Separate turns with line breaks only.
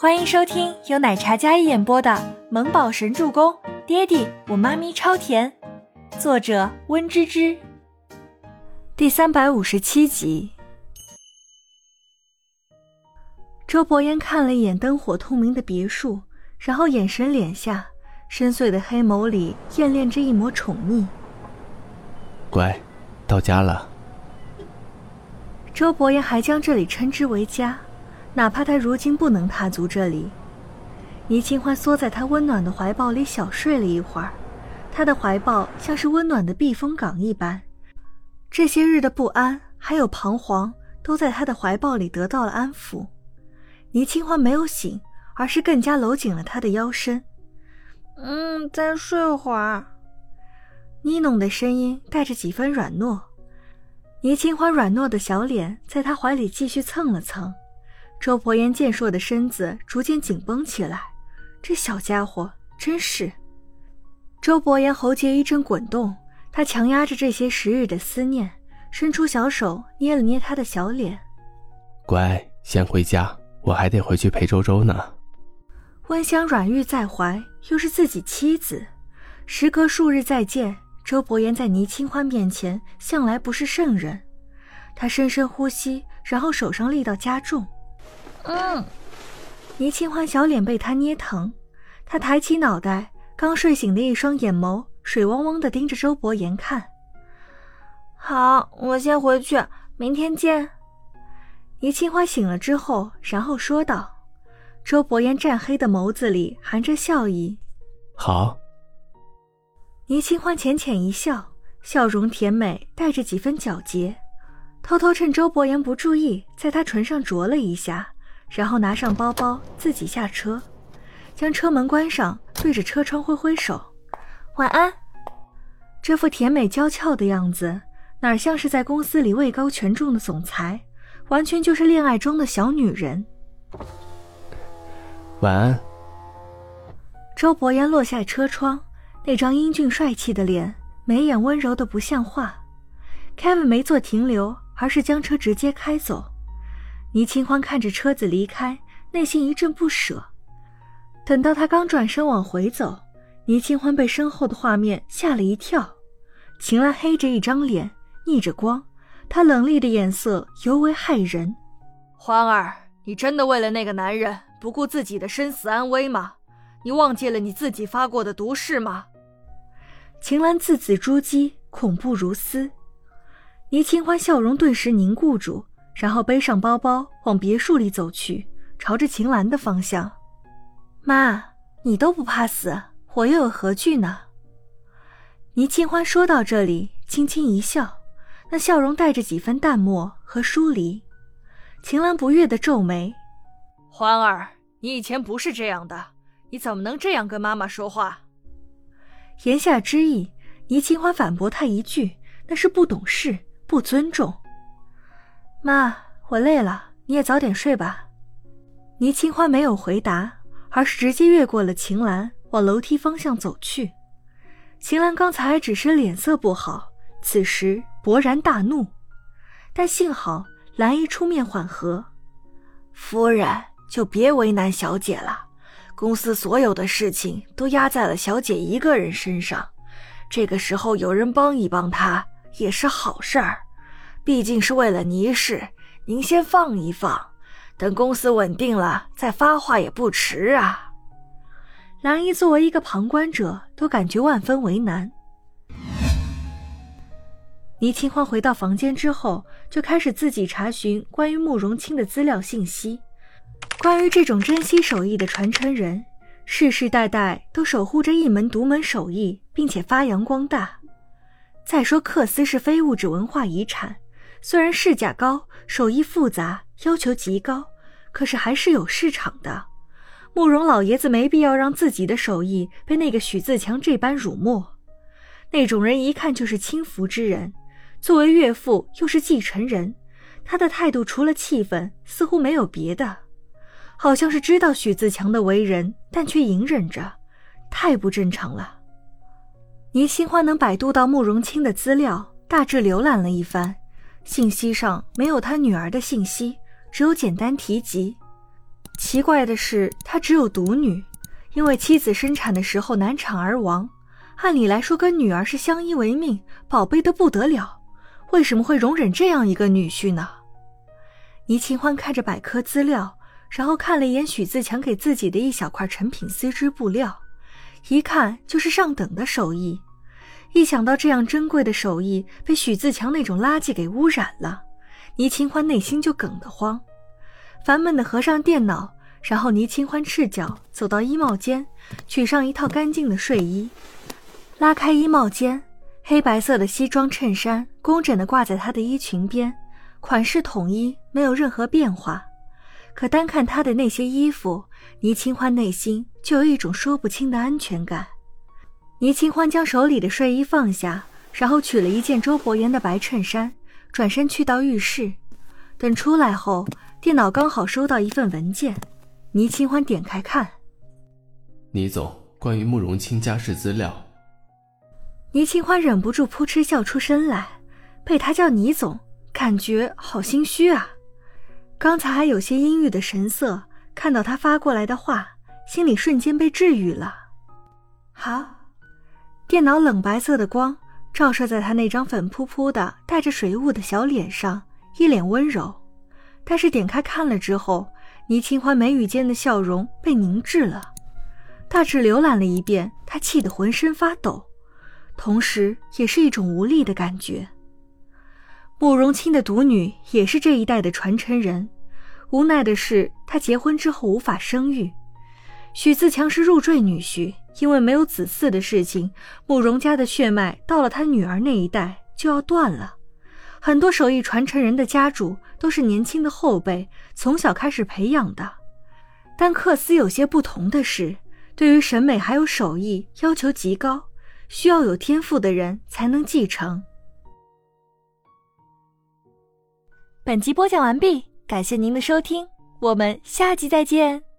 欢迎收听由奶茶嘉一演播的《萌宝神助攻》，爹地我妈咪超甜，作者温芝芝。第三百五十七集。周伯言看了一眼灯火通明的别墅，然后眼神敛下，深邃的黑眸里艳恋着一抹宠溺。
乖，到家了。
周伯言还将这里称之为家。哪怕他如今不能踏足这里，倪清欢缩在他温暖的怀抱里小睡了一会儿，他的怀抱像是温暖的避风港一般，这些日的不安还有彷徨都在他的怀抱里得到了安抚。倪清欢没有醒，而是更加搂紧了他的腰身。
嗯，再睡会儿。
呢侬的声音带着几分软糯，倪清欢软糯的小脸在他怀里继续蹭了蹭。周伯言健硕的身子逐渐紧绷起来，这小家伙真是。周伯言喉结一阵滚动，他强压着这些时日的思念，伸出小手捏了捏他的小脸。
乖，先回家，我还得回去陪周周呢。
温香软玉在怀，又是自己妻子，时隔数日再见，周伯言在倪清欢面前向来不是圣人。他深深呼吸，然后手上力道加重。
嗯，
倪清欢小脸被他捏疼，他抬起脑袋，刚睡醒的一双眼眸水汪汪的盯着周伯言看。
好，我先回去，明天见。
倪清欢醒了之后，然后说道。周伯言湛黑的眸子里含着笑意。
好。
倪清欢浅浅一笑，笑容甜美，带着几分皎洁，偷偷趁周伯言不注意，在他唇上啄了一下。然后拿上包包，自己下车，将车门关上，对着车窗挥挥手：“晚安。”这副甜美娇俏的样子，哪像是在公司里位高权重的总裁，完全就是恋爱中的小女人。
晚安。
周伯言落下车窗，那张英俊帅气的脸，眉眼温柔的不像话。Kevin 没做停留，而是将车直接开走。倪清欢看着车子离开，内心一阵不舍。等到他刚转身往回走，倪清欢被身后的画面吓了一跳。秦岚黑着一张脸，逆着光，她冷厉的眼色尤为骇人。
欢儿，你真的为了那个男人不顾自己的生死安危吗？你忘记了你自己发过的毒誓吗？
秦岚字字珠玑，恐怖如斯。倪清欢笑容顿时凝固住。然后背上包包往别墅里走去，朝着秦岚的方向。妈，你都不怕死，我又有何惧呢？倪清欢说到这里，轻轻一笑，那笑容带着几分淡漠和疏离。秦岚不悦的皱眉：“
欢儿，你以前不是这样的，你怎么能这样跟妈妈说话？”
言下之意，倪清欢反驳他一句：“那是不懂事，不尊重。”妈，我累了，你也早点睡吧。倪清欢没有回答，而是直接越过了秦岚，往楼梯方向走去。秦岚刚才只是脸色不好，此时勃然大怒，但幸好兰姨出面缓和。
夫人就别为难小姐了，公司所有的事情都压在了小姐一个人身上，这个时候有人帮一帮她也是好事儿。毕竟是为了倪氏，您先放一放，等公司稳定了再发话也不迟啊。
兰姨作为一个旁观者，都感觉万分为难。倪清欢回到房间之后，就开始自己查询关于慕容清的资料信息。关于这种珍稀手艺的传承人，世世代代都守护着一门独门手艺，并且发扬光大。再说，克斯是非物质文化遗产。虽然市价高，手艺复杂，要求极高，可是还是有市场的。慕容老爷子没必要让自己的手艺被那个许自强这般辱没。那种人一看就是轻浮之人，作为岳父又是继承人，他的态度除了气愤，似乎没有别的，好像是知道许自强的为人，但却隐忍着，太不正常了。倪新欢能百度到慕容清的资料，大致浏览了一番。信息上没有他女儿的信息，只有简单提及。奇怪的是，他只有独女，因为妻子生产的时候难产而亡。按理来说，跟女儿是相依为命，宝贝的不得了，为什么会容忍这样一个女婿呢？倪清欢看着百科资料，然后看了一眼许自强给自己的一小块成品丝织布料，一看就是上等的手艺。一想到这样珍贵的手艺被许自强那种垃圾给污染了，倪清欢内心就梗得慌。烦闷地合上电脑，然后倪清欢赤脚走到衣帽间，取上一套干净的睡衣。拉开衣帽间，黑白色的西装衬衫工整地挂在她的衣裙边，款式统一，没有任何变化。可单看她的那些衣服，倪清欢内心就有一种说不清的安全感。倪清欢将手里的睡衣放下，然后取了一件周伯言的白衬衫，转身去到浴室。等出来后，电脑刚好收到一份文件，倪清欢点开看。
倪总，关于慕容清家事资料。
倪清欢忍不住扑哧笑出声来，被他叫倪总，感觉好心虚啊。刚才还有些阴郁的神色，看到他发过来的话，心里瞬间被治愈了。好，电脑冷白色的光照射在他那张粉扑扑的、带着水雾的小脸上，一脸温柔。但是点开看了之后，倪清欢眉宇间的笑容被凝滞了。大致浏览了一遍，他气得浑身发抖。同时，也是一种无力的感觉。慕容清的独女也是这一代的传承人，无奈的是，她结婚之后无法生育。许自强是入赘女婿，因为没有子嗣的事情，慕容家的血脉到了他女儿那一代就要断了。很多手艺传承人的家主都是年轻的后辈，从小开始培养的。但克斯有些不同的是，对于审美还有手艺要求极高。需要有天赋的人才能继承。
本集播讲完毕，感谢您的收听，我们下集再见。